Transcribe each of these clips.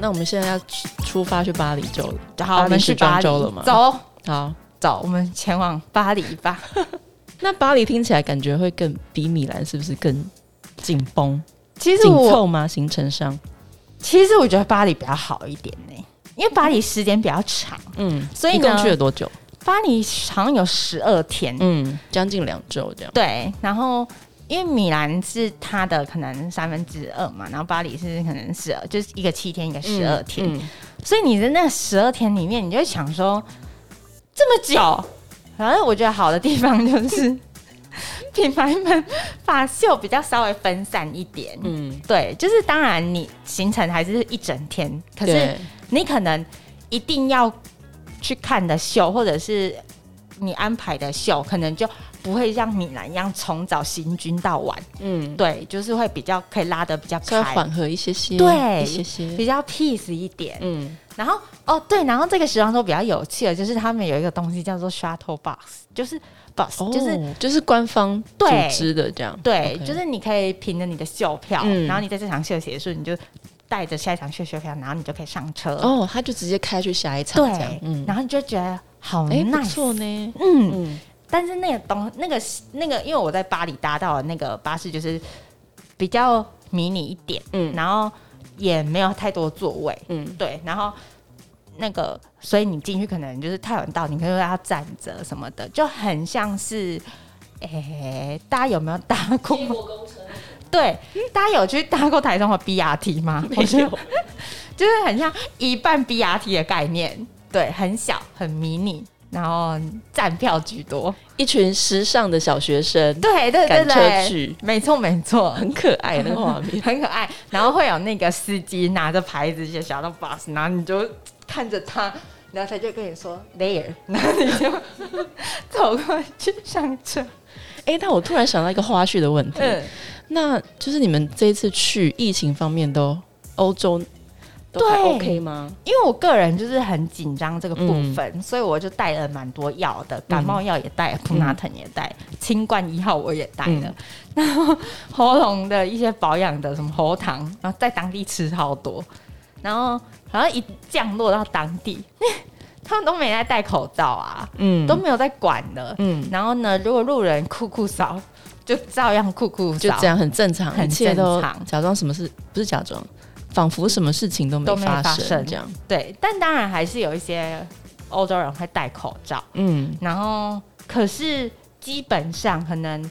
那我们现在要出发去巴黎就了，好，我们去巴黎了吗？走，好走，我们前往巴黎吧。那巴黎听起来感觉会更比米兰是不是更紧绷？其实我紧凑吗？行程上，其实我觉得巴黎比较好一点呢、欸，因为巴黎时间比较长，嗯，所以一共去了多久？巴黎好像有十二天，嗯，将近两周这样。对，然后因为米兰是它的可能三分之二嘛，然后巴黎是可能十二，就是一个七天，一个十二天，嗯嗯、所以你的那十二天里面，你就会想说这么久。反正我觉得好的地方就是 品牌们把秀比较稍微分散一点，嗯，对，就是当然你行程还是一整天，可是你可能一定要去看的秀，或者是你安排的秀，可能就不会像米兰一样从早行军到晚，嗯，对，就是会比较可以拉得比较开，缓和一些些，对，一些些。比较 peace 一点，嗯。然后哦对，然后这个时装周比较有趣的，就是他们有一个东西叫做 shuttle bus，就是 bus，、哦、就是就是官方组织的这样。对就是你可以凭着你的秀票，嗯、然后你在这场秀结束，你就带着下一场秀秀票，然后你就可以上车。哦，他就直接开去下一场，对，嗯、然后你就觉得好 nice，不错呢。嗯但是那个东那个那个，因为我在巴黎搭到的那个巴士就是比较迷你一点，嗯，然后。也没有太多座位，嗯，对，然后那个，所以你进去可能就是太晚到，你可能要站着什么的，就很像是，哎、欸，大家有没有搭过？对，大家有去搭过台中的 BRT 吗？没有，就是很像一半 BRT 的概念，对，很小，很迷你。然后站票居多，一群时尚的小学生，对对对对，赶车去，没错没错，很可爱那个画面，很可爱。然后会有那个司机拿着牌子写小到 bus，然后你就看着他，然后他就跟你说 there，然后你就走过去上车。哎、欸，但我突然想到一个花絮的问题，嗯、那就是你们这一次去疫情方面都欧洲。都还 OK 吗？因为我个人就是很紧张这个部分，嗯、所以我就带了蛮多药的，感冒药也带，普拿疼也带，清冠一号我也带了，嗯、然后喉咙的一些保养的什么喉糖，然后在当地吃超多，然后然后一降落到当地，他们都没在戴口罩啊，嗯，都没有在管的，嗯，然后呢，如果路人酷酷扫，就照样酷酷扫，就这样很正常，很正常，假装什么事不是假装。仿佛什么事情都没发生，这样。对，但当然还是有一些欧洲人会戴口罩。嗯，然后可是基本上可能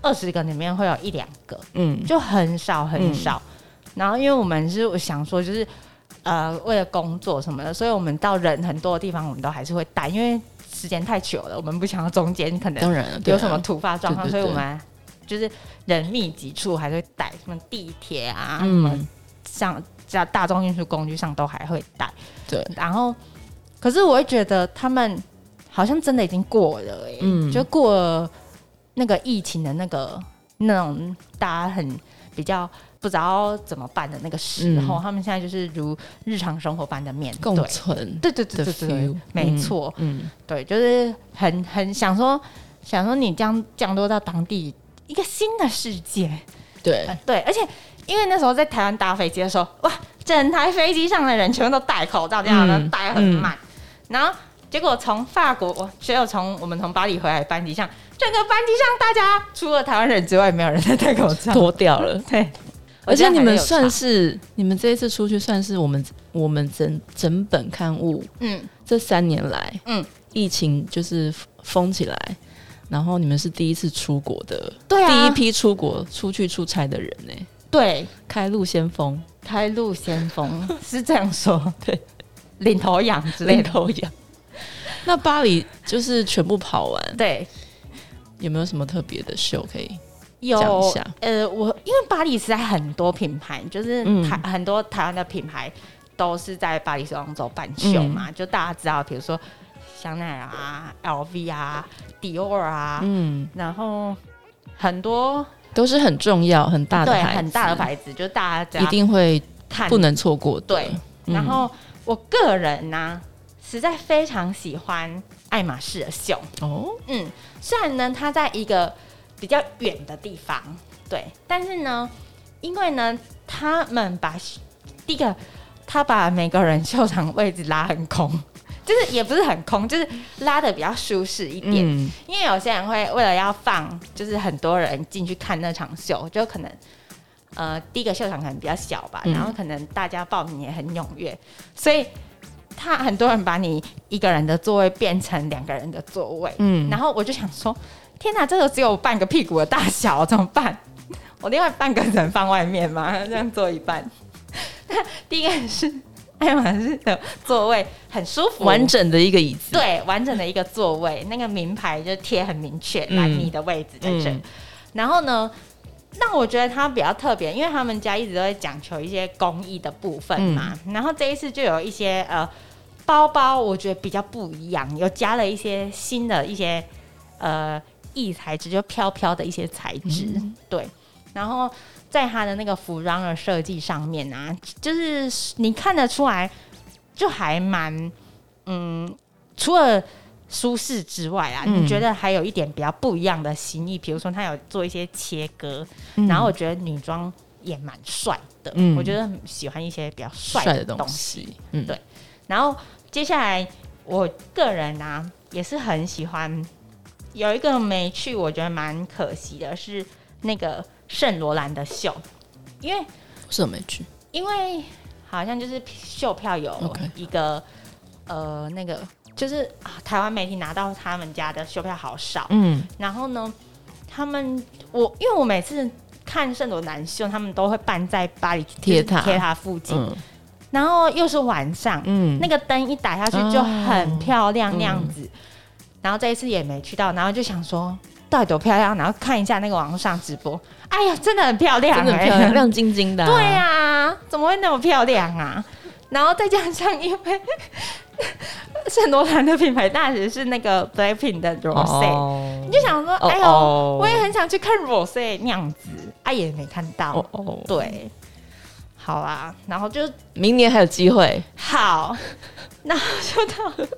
二十个里面会有一两个，嗯，就很少很少。嗯、然后因为我们是想说，就是呃为了工作什么的，所以我们到人很多的地方，我们都还是会戴，因为时间太久了，我们不想要中间可能有什么突发状况，所以我们就是人密集处还是会戴，什么地铁啊，嗯。像在大众运输工具上都还会带，对。然后，可是我会觉得他们好像真的已经过了，哎，嗯，就过了那个疫情的那个那种大家很比较不知道怎么办的那个时候，嗯、他们现在就是如日常生活般的面对共存，对对对对对，没错，嗯，对，就是很很想说想说你将降落到当地一个新的世界，对、呃、对，而且。因为那时候在台湾搭飞机的时候，哇，整台飞机上的人全部都戴口罩，这样的戴很满。嗯、然后结果从法国，我只有从我们从巴黎回来班机上，整个班机上大家除了台湾人之外，没有人在戴口罩，脱掉了。对，而且你们算是你们这一次出去算是我们我们整整本刊物，嗯，这三年来，嗯，疫情就是封起来，然后你们是第一次出国的，对啊，第一批出国出去出差的人呢、欸。对，开路先锋，开路先锋 是这样说，对，领头羊之类的，领头羊。那巴黎就是全部跑完，对，有没有什么特别的秀可以有讲一下？呃，我因为巴黎实在很多品牌，就是台、嗯、很多台湾的品牌都是在巴黎时装周办秀嘛，嗯、就大家知道，比如说香奈儿啊、LV 啊、迪奥啊，嗯，然后很多。都是很重要、很大的对，很大的牌子，就是大家一定会看，不能错过。对，嗯、然后我个人呢、啊，实在非常喜欢爱马仕的秀。哦，嗯，虽然呢，它在一个比较远的地方，对，但是呢，因为呢，他们把第一个，他把每个人秀场位置拉很空，就是也不是很空，就是拉的比较舒适一点。嗯、因为有些人会为了要放，就是很多人进去看那场秀，就可能呃第一个秀场可能比较小吧，然后可能大家报名也很踊跃，所以他很多人把你一个人的座位变成两个人的座位。嗯，然后我就想说，天哪，这个只有半个屁股的大小，怎么办？我另外半个人放外面吗？这样坐一半。第一个是爱马仕的座位很舒服，完整的一个椅子。对，完整的一个座位，那个名牌就贴很明确，来你的位置在这。嗯、然后呢，那我觉得它比较特别，因为他们家一直都在讲求一些工艺的部分嘛。嗯、然后这一次就有一些呃包包，我觉得比较不一样，有加了一些新的一些呃异材质，就飘飘的一些材质。嗯、对。然后在他的那个服装的设计上面啊，就是你看得出来，就还蛮嗯，除了舒适之外啊，嗯、你觉得还有一点比较不一样的心意，比如说他有做一些切割，嗯、然后我觉得女装也蛮帅的，嗯、我觉得喜欢一些比较帅的东西，嗯，对。然后接下来我个人啊也是很喜欢，有一个没去，我觉得蛮可惜的是那个。圣罗兰的秀，因为是我没去，因为好像就是秀票有一个.呃那个就是啊台湾媒体拿到他们家的秀票好少，嗯，然后呢，他们我因为我每次看圣罗兰秀，他们都会办在巴黎铁塔。铁塔附近，嗯、然后又是晚上，嗯，那个灯一打下去就很漂亮那样子，嗯、然后这一次也没去到，然后就想说。到底多漂亮？然后看一下那个网络上直播，哎呀，真的很漂亮，欸，真的很漂亮，亮晶晶的，啊。对呀，啊，怎么会那么漂亮啊？然后再加上，因为 圣罗兰的品牌大使是那个 Blackpink 的 Rosé，哦，你就想说，哎呦，哦，我也很想去看 Rose 那样子，哎，啊，也没看到。对，好啊，然后就明年还有机会。好，然后就到了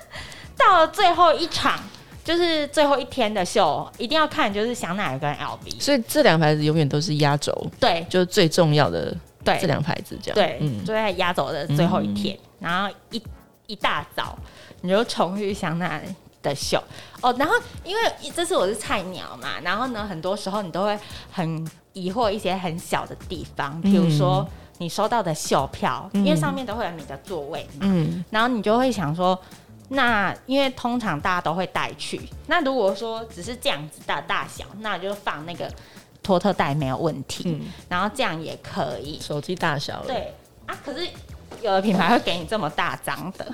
到了最后一场。就是最后一天的秀，一定要看，就是香奈儿跟 LV。所以这两个牌子永远都是压轴，对，就是最重要的，对，这两个牌子这样。对，嗯，就在压轴的最后一天，嗯、然后一一大早你就冲去香奈儿的秀哦。然后因为这次我是菜鸟嘛，然后呢，很多时候你都会很疑惑一些很小的地方，比如说你收到的秀票，嗯、因为上面都会有你的座位嘛，嗯，然后你就会想说。那因为通常大家都会带去，那如果说只是这样子的大小，那就放那个托特袋没有问题，嗯、然后这样也可以。手机大小对。啊，可是有的品牌会给你这么大张的，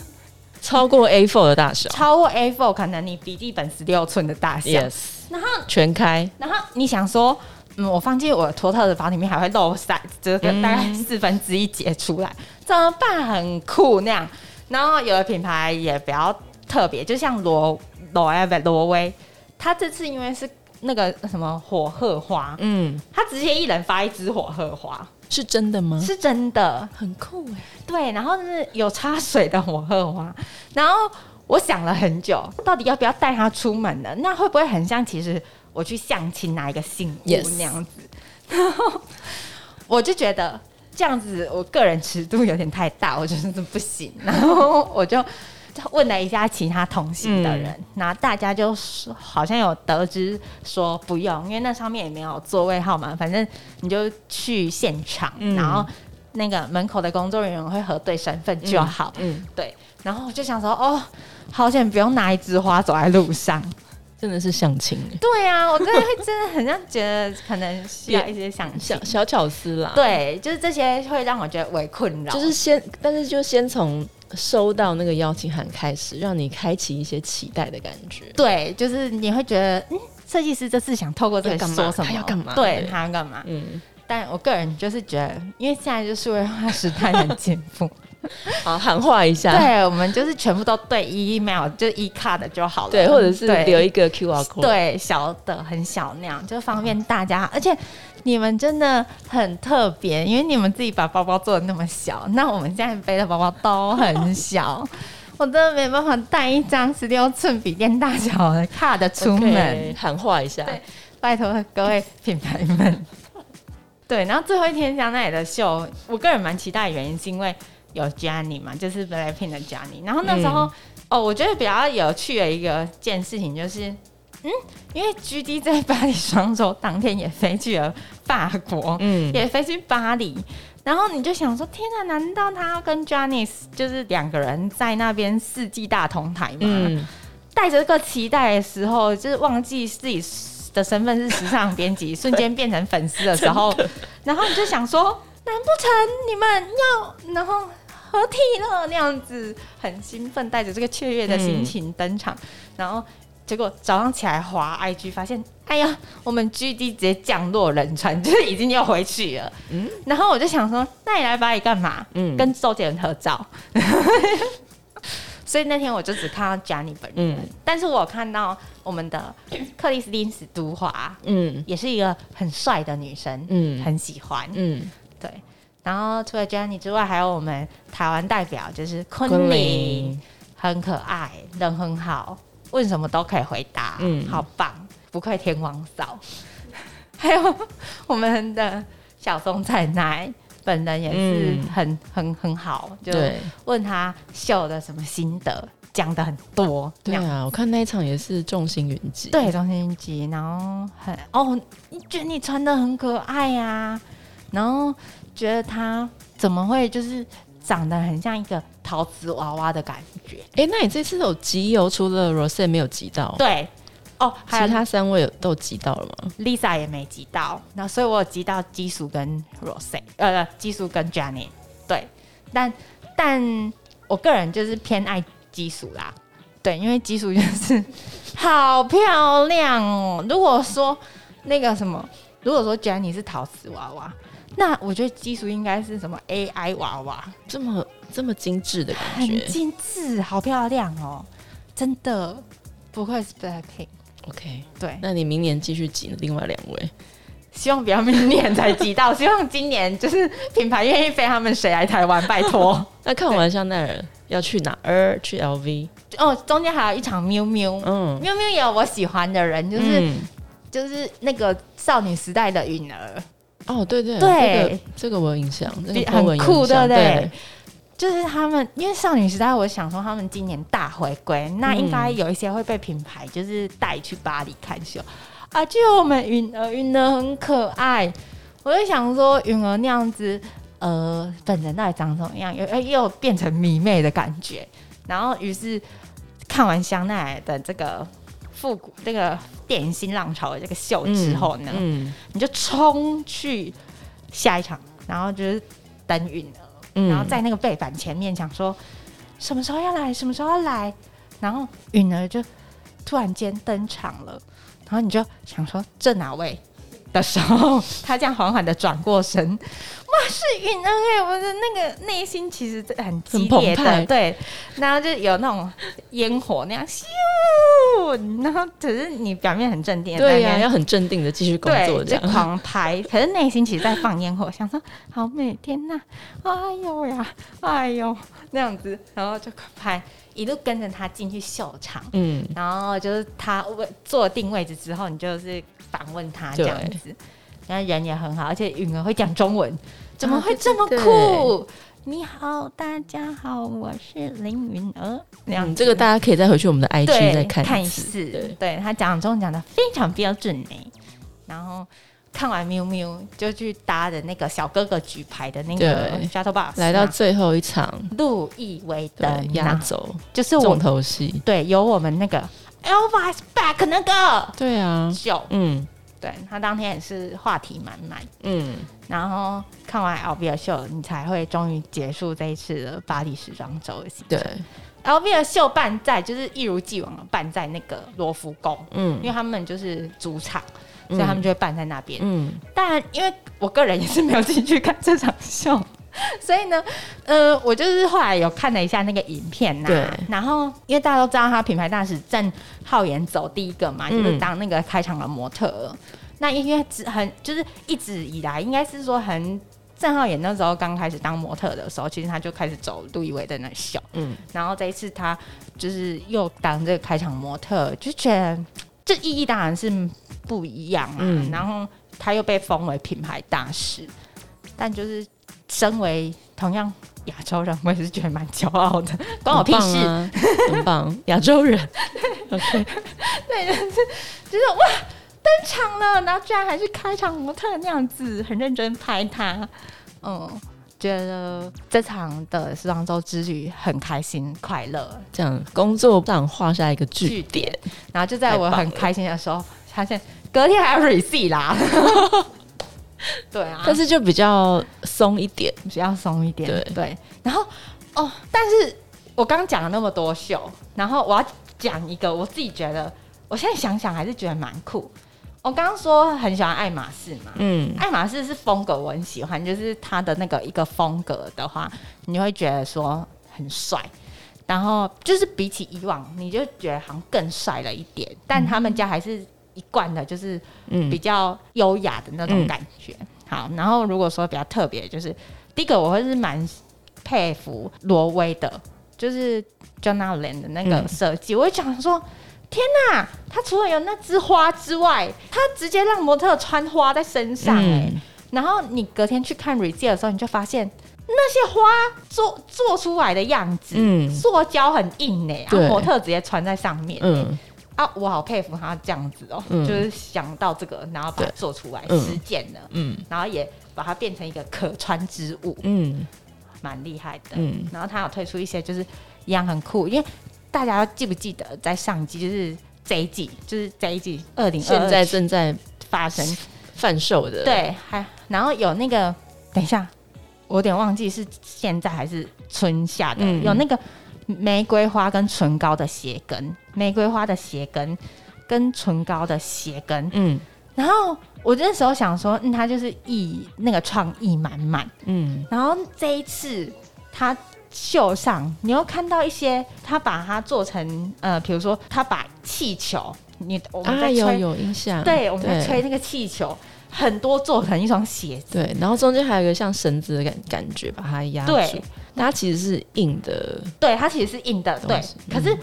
超过 A4 的大小，超过 A4 可能你笔记本十六寸的大小，yes, 然后全开，然后你想说，嗯，我放进我托特的包里面还会漏塞，这个大概四分之一截出来，嗯、怎么办？很酷那样。然后有的品牌也比较特别，就像罗罗艾维罗威，他这次因为是那个什么火鹤花，嗯，他直接一人发一支火鹤花，是真的吗？是真的，很酷哎。对，然后是有插水的火鹤花，然后我想了很久，到底要不要带他出门呢？那会不会很像其实我去相亲拿一个信物那样子？然后我就觉得。这样子，我个人尺度有点太大，我觉得这不行。然后我就问了一下其他同行的人，那、嗯、大家就说好像有得知说不用，因为那上面也没有座位号码，反正你就去现场，嗯、然后那个门口的工作人员会核对身份就好。嗯，嗯对。然后我就想说，哦，好险不用拿一枝花走在路上。真的是相亲，对啊，我真的会真的很像觉得可能需要一些相亲小小巧思啦。对，就是这些会让我觉得为困扰。就是先，但是就先从收到那个邀请函开始，让你开启一些期待的感觉。对，就是你会觉得，嗯，设计师这次想透过这个说什么？他要干嘛？对，他要干嘛？嗯，但我个人就是觉得，因为现在就是数位化时代很进步。好，喊话一下。对，我们就是全部都对 email，就 e card 就好了。对，或者是留一个 QR code。对，小的很小那样，就方便大家。而且你们真的很特别，因为你们自己把包包做的那么小，那我们现在背的包包都很小，我真的没办法带一张十六寸笔电大小的 card 出门。Okay, 喊话一下，对，拜托各位品牌们。对，然后最后一天香奈儿的秀，我个人蛮期待的原因是因为。有 Jennie 嘛，就是 Blackpink 的 Jennie。然后那时候，嗯、哦，我觉得比较有趣的一个件事情就是，嗯，因为 GD 在巴黎双周当天也飞去了法国，嗯，也飞去巴黎。然后你就想说，天哪，难道他要跟 Jennie 就是两个人在那边世纪大同台吗？嗯、带着这个期待的时候，就是忘记自己的身份是时尚编辑，瞬间变成粉丝的时候，然后你就想说。难不成你们要然后合体了那样子，很兴奋，带着这个雀跃的心情登场，嗯、然后结果早上起来滑 IG 发现，哎呀，我们 GD 直接降落仁川，就是已经要回去了。嗯，然后我就想说，那你来巴黎干嘛？嗯，跟周杰伦合照。所以那天我就只看到 Jennie 本人，嗯、但是我看到我们的克里斯汀史都华，嗯，也是一个很帅的女生，嗯，很喜欢，嗯。对，然后除了 Jennie 之外，还有我们台湾代表，就是昆凌，很可爱，人很好，问什么都可以回答，嗯，好棒，不愧天王嫂。还有我们的小松菜奈，本人也是很、嗯、很很好，就问他秀的什么心得，讲的很多。对啊，我看那一场也是众星云集，对，众星云集，然后很哦，你觉得你穿的很可爱呀、啊。然后觉得他怎么会就是长得很像一个陶瓷娃娃的感觉？哎，那你这次有集邮，除了 Rosé 没有集到？对，哦，其他三位有都集到了吗？Lisa 也没集到，那所以我有集到基叔跟 Rose，呃，基叔跟 Jennie。对，但但我个人就是偏爱基叔啦，对，因为基叔就是 好漂亮哦。如果说那个什么，如果说 Jennie 是陶瓷娃娃。那我觉得基础应该是什么 AI 娃娃，这么这么精致的感觉，很精致，好漂亮哦，真的不愧是 Blackpink。OK，对，那你明年继续挤另外两位，希望不要明年才挤到，希望今年就是品牌愿意飞他们谁来台湾，拜托。那看完香奈儿要去哪儿？去 LV 哦，中间还有一场喵喵，嗯，喵喵也有我喜欢的人，就是、嗯、就是那个少女时代的允儿。哦，对对对，这个、这个我有印象，很酷，对不对？对就是他们，因为少女时代，我想说他们今年大回归，那应该有一些会被品牌就是带去巴黎看秀、嗯、啊。就我们允儿，允儿很可爱，我就想说允儿那样子，呃，本人到底长什么样？又又变成迷妹的感觉，然后于是看完香奈儿的这个。复古这个电影新浪潮的这个秀之后呢，你就冲去下一场，然后就是等允儿，嗯、然后在那个背板前面讲说什么时候要来，什么时候要来，然后允儿就突然间登场了，然后你就想说这哪位？的时候，他这样缓缓的转过身，哇，是允恩哎！我的那个内心其实很激烈的，对，然后就有那种烟火那样咻，然后可是你表面很镇定，对呀、啊，要很镇定的继续工作，这样就狂拍，可是内心其实在放烟火，想说好美天呐，哎呦呀，哎呦那样子，然后就狂拍，一路跟着他进去秀场，嗯，然后就是他位坐定位置之后，你就是。访问他这样子，然后人也很好，而且允儿会讲中文，怎么会这么酷？你好，大家好，我是林允儿。那样、嗯，这个大家可以再回去我们的 IG 再看看一次。对，对他讲中文讲的非常标准呢。然后看完喵喵，就去搭的那个小哥哥举牌的那个 shuttle bus，来到最后一场路易威登压轴，就是重头戏。对，有我们那个。Elvis back 那个。对啊。秀，嗯，对他当天也是话题满满，嗯，然后看完 LV 的秀，你才会终于结束这一次的巴黎时装周的行程。对，LV 的秀办在就是一如既往的办在那个罗浮宫，嗯，因为他们就是主场，所以他们就会办在那边，嗯，但因为我个人也是没有进去看这场秀。所以呢，呃，我就是后来有看了一下那个影片呐，对，然后因为大家都知道他品牌大使郑浩妍走第一个嘛，嗯、就是当那个开场的模特。那因为很就是一直以来，应该是说很郑浩妍那时候刚开始当模特的时候，其实他就开始走路易威登那秀，嗯，然后这一次他就是又当这个开场模特，就觉得这意义当然是不一样啊。嗯、然后他又被封为品牌大使，但就是。身为同样亚洲人，我也是觉得蛮骄傲的，关我屁事，很棒，亚洲人。OK，对，就是就是哇，登场了，然后居然还是开场模特那样子，很认真拍他，嗯。觉得这场的时装周之旅很开心快乐，这样。工作上画下一个句点，然后就在我很开心的时候，发现隔天还要 receipt 啦。对啊，但是就比较松一点，比较松一点。对对，然后哦，但是我刚刚讲了那么多秀，然后我要讲一个，我自己觉得，我现在想想还是觉得蛮酷。我刚刚说很喜欢爱马仕嘛，嗯，爱马仕是风格我很喜欢，就是它的那个一个风格的话，你会觉得说很帅，然后就是比起以往，你就觉得好像更帅了一点。但他们家还是一贯的，就是比较优雅的那种感觉。嗯、好，然后如果说比较特别，就是第一个我会是蛮佩服挪威的，就是 Joanna Land 的那个设计，嗯、我会想说。天呐，他除了有那枝花之外，他直接让模特穿花在身上哎、欸。嗯、然后你隔天去看 receipt 的时候，你就发现那些花做做出来的样子，嗯，塑胶很硬哎、欸，然后模特直接穿在上面、欸，嗯啊，我好佩服他这样子哦、就是想到这个，然后把它做出来实践了，嗯，然后也把它变成一个可穿之物，嗯，蛮厉害的，嗯，然后他有推出一些就是一样很酷，因为。大家记不记得在上一季，就是这一季，就是这一季二零现在正在发生贩售的，对，还然后有那个，等一下，我有点忘记是现在还是春夏的，嗯、有那个玫瑰花跟唇膏的鞋跟，玫瑰花的鞋跟跟唇膏的鞋跟，嗯，然后我那时候想说，嗯，他就是意那个创意满满，嗯，然后这一次他。秀上，你又看到一些，他把它做成呃，比如说他把气球，你我们在吹，啊、有有印象，对，我们在吹那个气球，很多做成一双鞋子，对，然后中间还有一个像绳子的感感觉，把它压住，对，它其实是硬的，对，它其实是硬的，对，嗯、可是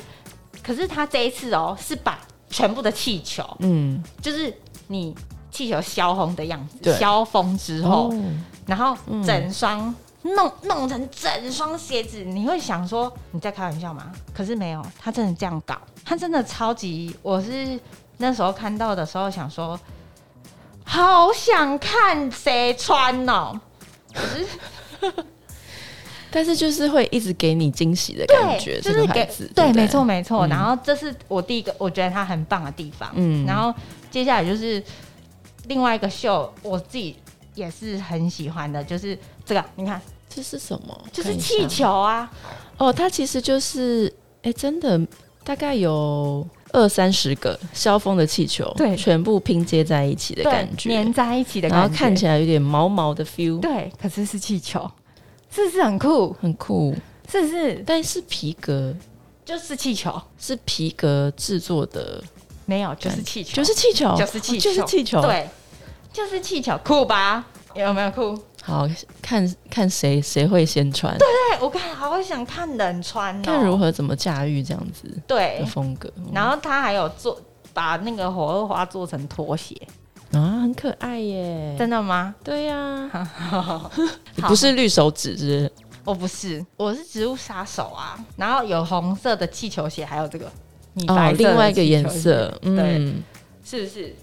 可是他这一次哦，是把全部的气球，嗯，就是你气球消红的样子，对消风之后，哦、然后整双。嗯弄弄成整双鞋子，你会想说你在开玩笑吗？可是没有，他真的这样搞，他真的超级。我是那时候看到的时候想说，好想看谁穿哦。可是，但是就是会一直给你惊喜的感觉，就是给对，没错没错。然后这是我第一个我觉得他很棒的地方。嗯，然后接下来就是另外一个秀，我自己也是很喜欢的，就是这个，你看。这是什么？就是气球啊！哦，它其实就是，哎，真的大概有二三十个消风的气球，对，全部拼接在一起的感觉，粘在一起的感觉，然后看起来有点毛毛的 feel。对，可是是气球，是不是很酷？很酷，是不是？但是皮革就是气球，是皮革制作的，没有，就是气球，就是气球，就是气球，就是气球，对，就是气球，酷吧？有没有酷？好看看谁谁会先穿？对对，我看好想看人穿，看如何怎么驾驭这样子对。的风格。然后他还有做把那个火鹤花做成拖鞋。啊，很可爱耶！真的吗？对呀，你不是绿手指是？我不是，我是植物杀手啊。然后有红色的气球鞋，还有这个米白色另外一个颜色，嗯，是不是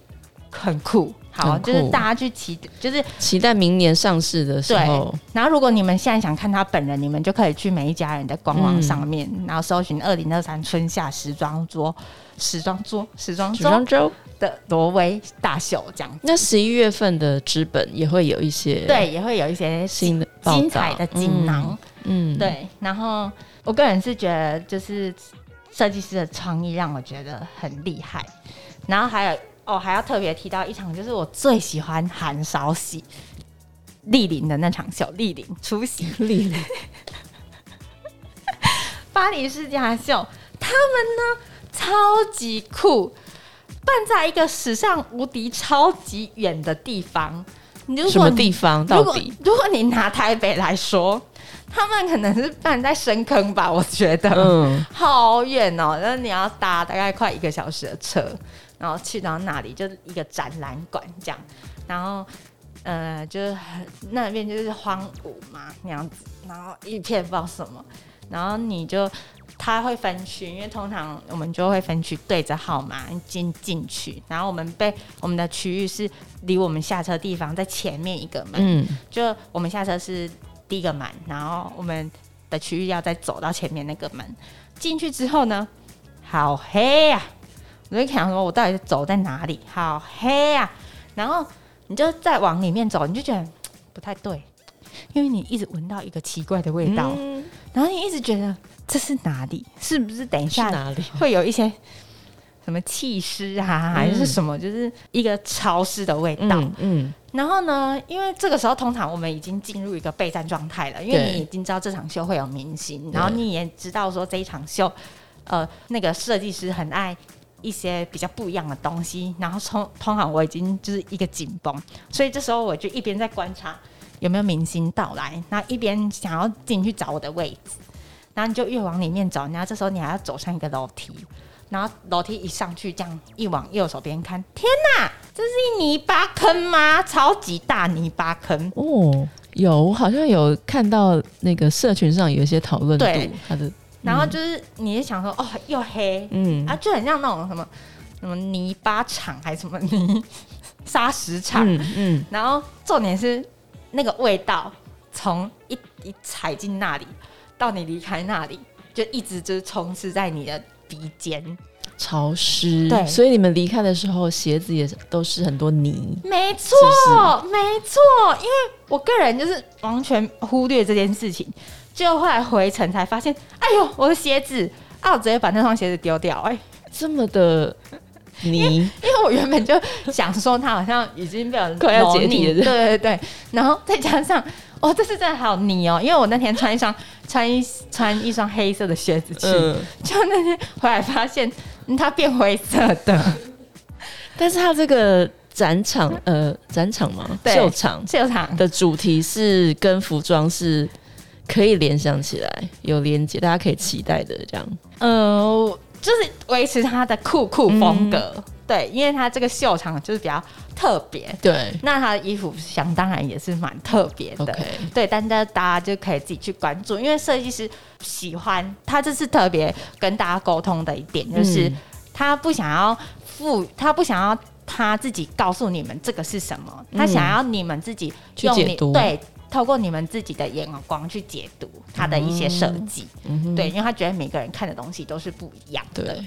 很酷？好，就是大家去期，就是期待明年上市的时候。对，然后如果你们现在想看他本人，你们就可以去每一家人的官网上面，嗯、然后搜寻二零二三春夏时装桌、时装周、时装周的挪威大秀这样。那十一月份的资本也会有一些，对，也会有一些新的精彩的锦囊。嗯，对。然后我个人是觉得，就是设计师的创意让我觉得很厉害。然后还有。哦，还要特别提到一场，就是我最喜欢韩少喜丽玲的那场秀，丽玲出席，丽玲 巴黎世家秀，他们呢超级酷，办在一个史上无敌超级远的地方。你什么地方？到底如，如果你拿台北来说，他们可能是办在深坑吧？我觉得，嗯，好远哦，那你要搭大概快一个小时的车。然后去到那里就是一个展览馆这样，然后呃，就是那边就是荒芜嘛那样子，然后一片不知道什么，然后你就他会分区，因为通常我们就会分区对着号码进进去，然后我们被我们的区域是离我们下车地方在前面一个门，嗯，就我们下车是第一个门，然后我们的区域要再走到前面那个门，进去之后呢，好黑呀、啊，我就想说我到底是走在哪里？好黑呀、啊，然后。你就再往里面走，你就觉得不太对，因为你一直闻到一个奇怪的味道，嗯、然后你一直觉得这是哪里？是不是等一下哪里会有一些什么气湿啊，还是什么？就是一个潮湿的味道。嗯，嗯，然后呢，因为这个时候通常我们已经进入一个备战状态了，因为你已经知道这场秀会有明星，然后你也知道说这一场秀，呃，那个设计师很爱。一些比较不一样的东西，然后通通常我已经就是一个紧绷，所以这时候我就一边在观察有没有明星到来，那一边想要进去找我的位置，然后你就越往里面走，然后这时候你还要走上一个楼梯，然后楼梯一上去，这样一往右手边看，天哪，这是一泥巴坑吗？超级大泥巴坑。哦，有我好像有看到那个社群上有一些讨论度，对它的。然后就是，你也想说，哦，又黑，嗯，啊，就很像那种什么什么泥巴厂，还是什么泥 沙石场，嗯，嗯，然后重点是那个味道，从一一踩进那里到你离开那里，就一直就是充斥在你的鼻尖，潮湿，对，所以你们离开的时候，鞋子也都是很多泥，没错，没错，因为我个人就是完全忽略这件事情。就后来回程才发现，哎呦，我的鞋子！啊，我直接把那双鞋子丢掉。哎，这么的泥，因，因为我原本就想说他好像已经被人 快要解体了，对对对。然后再加上，哦，这次真的好泥哦，因为我那天穿一双穿一穿一双黑色的靴子去，嗯、就那天回来发现它变灰色的。但是它这个展场，呃，展场吗？对秀场，秀场的主题是跟服装是。可以联想起来，有连接，大家可以期待的这样。呃，就是维持他的酷酷风格，嗯、对，因为他这个秀场就是比较特别，对。那他的衣服想当然也是蛮特别的.对。但大家就可以自己去关注，因为设计师喜欢他，这是特别跟大家沟通的一点，就是他不想要付，他不想要他自己告诉你们这个是什么，他想要你们自己去解读，对。透过你们自己的眼光去解读他的一些设计，对，因为他觉得每个人看的东西都是不一样的，对，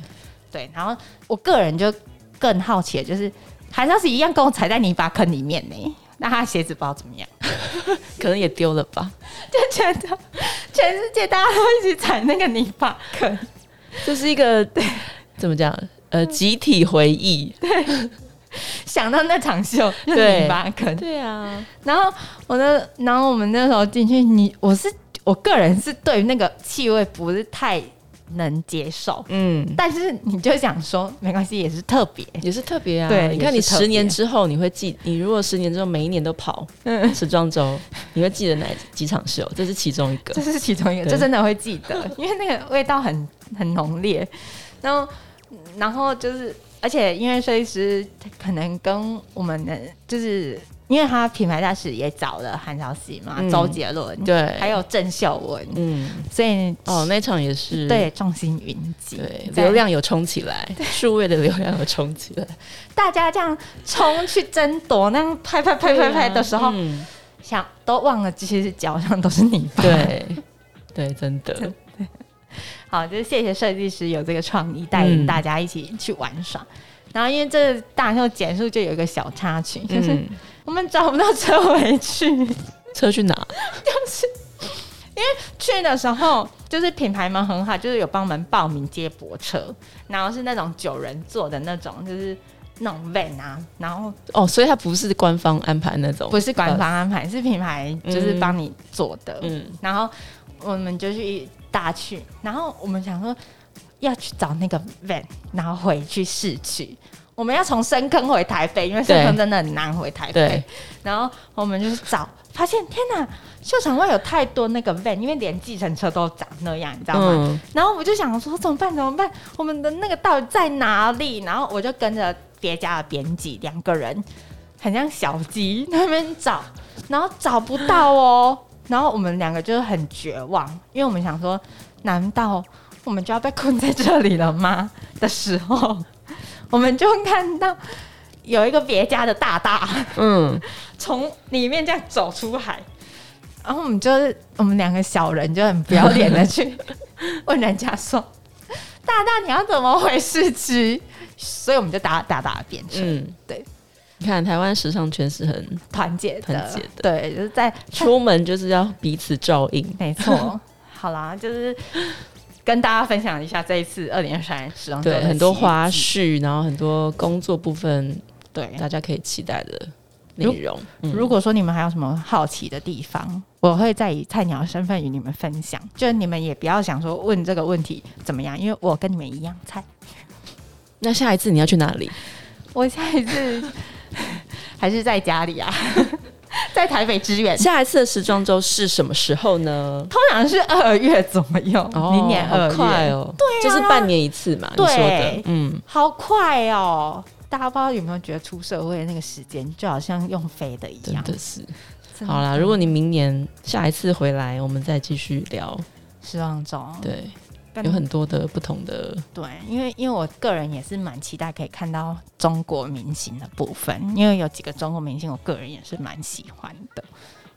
对。然后我个人就更好奇的就是，还是要是一样跟我踩在泥巴坑里面呢？那他的鞋子不知道怎么样，可能也丢了吧？就觉得全世界大家都一起踩那个泥巴坑，这是一个对怎么讲？呃，集体回忆，对。想到那场秀，就是泥巴坑，对啊。然后我的，然后我们那时候进去，你我是我个人是对于那个气味不是太能接受，嗯。但是你就想说，没关系，也是特别，也是特别啊。对，你看你十年之后，你会记，你如果十年之后每一年都跑时装周，你会记得哪几场秀？这是其中一个，这是其中一个，这真的会记得，因为那个味道很很浓烈。然后，然后就是。而且，因为设计师可能跟我们的，就是因为他品牌大使也找了韩韶禧嘛，嗯、周杰伦，对，还有郑秀文，嗯，所以哦，那场也是。对，众星云集，对，流量有冲起来，数位的流量有冲起来，大家这样冲去争夺，那样拍拍拍拍拍的时候，啊嗯、想都忘了，其实脚上都是泥巴，对，对，真的。好，就是谢谢设计师有这个创意，带领大家一起去玩耍。嗯、然后，因为这大秀结束就有一个小插曲，嗯、就是我们找不到车回去，车去哪？就是因为去的时候，就是品牌们很好，就是有帮我们报名接驳车，然后是那种九人座的那种，就是那种 van 啊。然后哦，所以它不是官方安排那种，不是官方安排，是品牌就是帮你做的。嗯，然后我们就去。大去，然后我们想说要去找那个 van，然后回去市区。我们要从深坑回台北，因为深坑真的很难回台北。然后我们就是找，发现天哪，秀场外有太多那个 van，因为连计程车都长那样，你知道吗？嗯、然后我就想说怎么办？怎么办？我们的那个到底在哪里？然后我就跟着别家的编辑两个人。很像小鸡那边找，然后找不到哦，然后我们两个就是很绝望，因为我们想说，难道我们就要被困在这里了吗？的时候，我们就看到有一个别家的大大，嗯，从里面这样走出海，然后我们就是我们两个小人就很不要脸的去 问人家说：“大大，你要怎么回市区？”所以我们就打打打变成，嗯，对。你看台湾时尚圈是很团结团结的，对，就是在出门就是要彼此照应，没错。好啦，就是跟大家分享一下这一次二零二三时装周的很多花絮，然后很多工作部分，对大家可以期待的内容。如，嗯、如果说你们还有什么好奇的地方，我会再以菜鸟的身份与你们分享。就你们也不要想说问这个问题怎么样，因为我跟你们一样菜。那下一次你要去哪里？我下一次还是在家里啊，在台北支援。下一次的时装周是什么时候呢？通常是二月左右，哦、明年二月快哦，对、啊，就是半年一次嘛。对，你说的嗯，好快哦！大家不知道有没有觉得出社会的那个时间就好像用飞的一样？真的是。好啦，如果你明年下一次回来，我们再继续聊时装周。对。有很多的不同的对，因为因为我个人也是蛮期待可以看到中国明星的部分，因为有几个中国明星，我个人也是蛮喜欢的。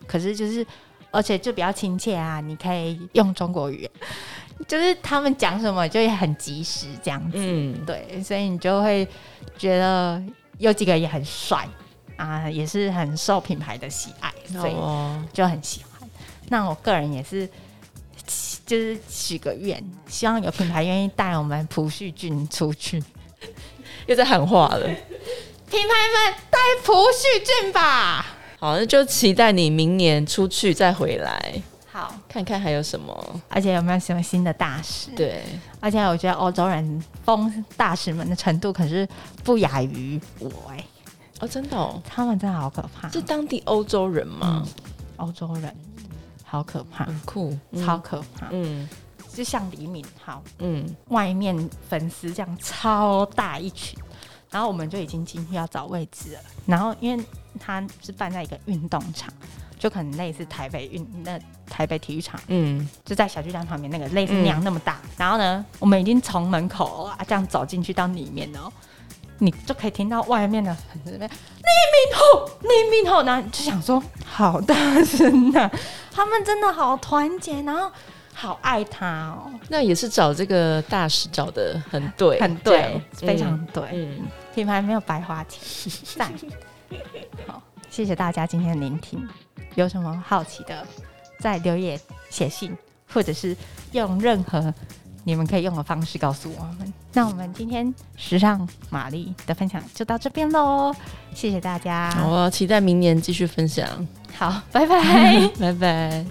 可是就是，而且就比较亲切啊，你可以用中国语，就是他们讲什么就也很及时这样子。嗯，对，所以你就会觉得有几个也很帅啊，也是很受品牌的喜爱，所以就很喜欢。那我个人也是。就是许个愿，希望有品牌愿意带我们朴旭俊出去，又在喊话了。品牌们带朴旭俊吧。好，那就期待你明年出去再回来。好，看看还有什么，而且有没有什么新的大使？对，而且我觉得欧洲人封大使们的程度可是不亚于我哎、欸。哦，真的哦，他们真的好可怕。是当地欧洲人吗？欧、嗯、洲人。好可怕，很酷，超可怕。嗯，就像李敏镐，嗯，外面粉丝这样超大一群，然后我们就已经进去要找位置了。然后因为他是办在一个运动场，就可能类似台北运那台北体育场，嗯，就在小巨蛋旁边那个类似那样那么大。嗯、然后呢，我们已经从门口啊这样走进去到里面了。你就可以听到外面的很这边，李敏镐，李敏镐，然后就想说，好大声呐！他们真的好团结，然后好爱他哦。那也是找这个大使找的很对，很对，非常对。嗯，品牌没有白花钱，赞。好，谢谢大家今天的聆听。有什么好奇的，在留言写信，或者是用任何。你们可以用的方式告诉我们。那我们今天时尚玛丽的分享就到这边喽，谢谢大家。我期待明年继续分享。好，拜拜，拜拜。